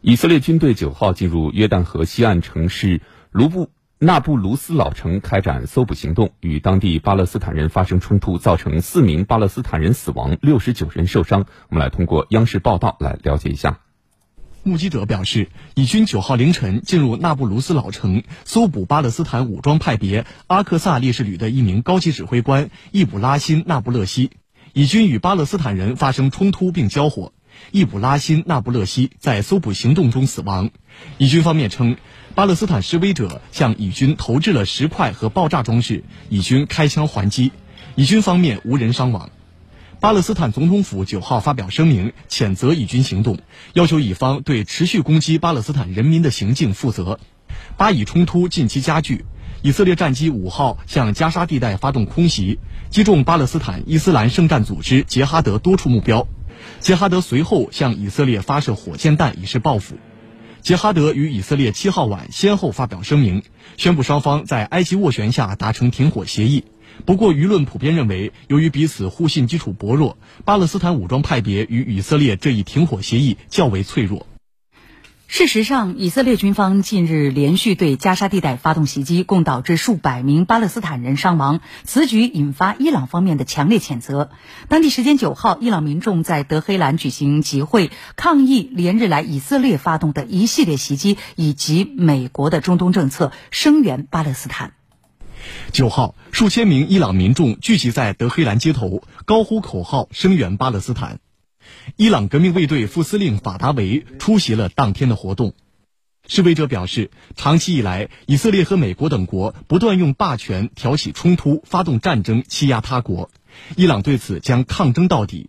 以色列军队九号进入约旦河西岸城市卢布纳布卢斯老城开展搜捕行动，与当地巴勒斯坦人发生冲突，造成四名巴勒斯坦人死亡，六十九人受伤。我们来通过央视报道来了解一下。目击者表示，以军九号凌晨进入纳布卢斯老城，搜捕巴勒斯坦武装派别阿克萨烈士旅的一名高级指挥官易卜拉欣·纳布勒西。以军与巴勒斯坦人发生冲突并交火。易卜拉欣·纳布勒西在搜捕行动中死亡。以军方面称，巴勒斯坦示威者向以军投掷了石块和爆炸装置，以军开枪还击。以军方面无人伤亡。巴勒斯坦总统府九号发表声明，谴责以军行动，要求以方对持续攻击巴勒斯坦人民的行径负责。巴以冲突近期加剧，以色列战机五号向加沙地带发动空袭，击中巴勒斯坦伊斯兰圣战组织杰哈德多处目标。杰哈德随后向以色列发射火箭弹以示报复。杰哈德与以色列七号晚先后发表声明，宣布双方在埃及斡旋下达成停火协议。不过，舆论普遍认为，由于彼此互信基础薄弱，巴勒斯坦武装派别与以色列这一停火协议较为脆弱。事实上，以色列军方近日连续对加沙地带发动袭击，共导致数百名巴勒斯坦人伤亡。此举引发伊朗方面的强烈谴责。当地时间九号，伊朗民众在德黑兰举行集会，抗议连日来以色列发动的一系列袭击以及美国的中东政策，声援巴勒斯坦。九号，数千名伊朗民众聚集在德黑兰街头，高呼口号，声援巴勒斯坦。伊朗革命卫队副司令法达维出席了当天的活动。示威者表示，长期以来，以色列和美国等国不断用霸权挑起冲突、发动战争、欺压他国，伊朗对此将抗争到底。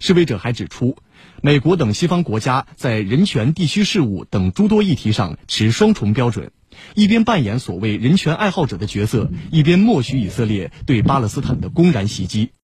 示威者还指出，美国等西方国家在人权、地区事务等诸多议题上持双重标准，一边扮演所谓人权爱好者的角色，一边默许以色列对巴勒斯坦的公然袭击。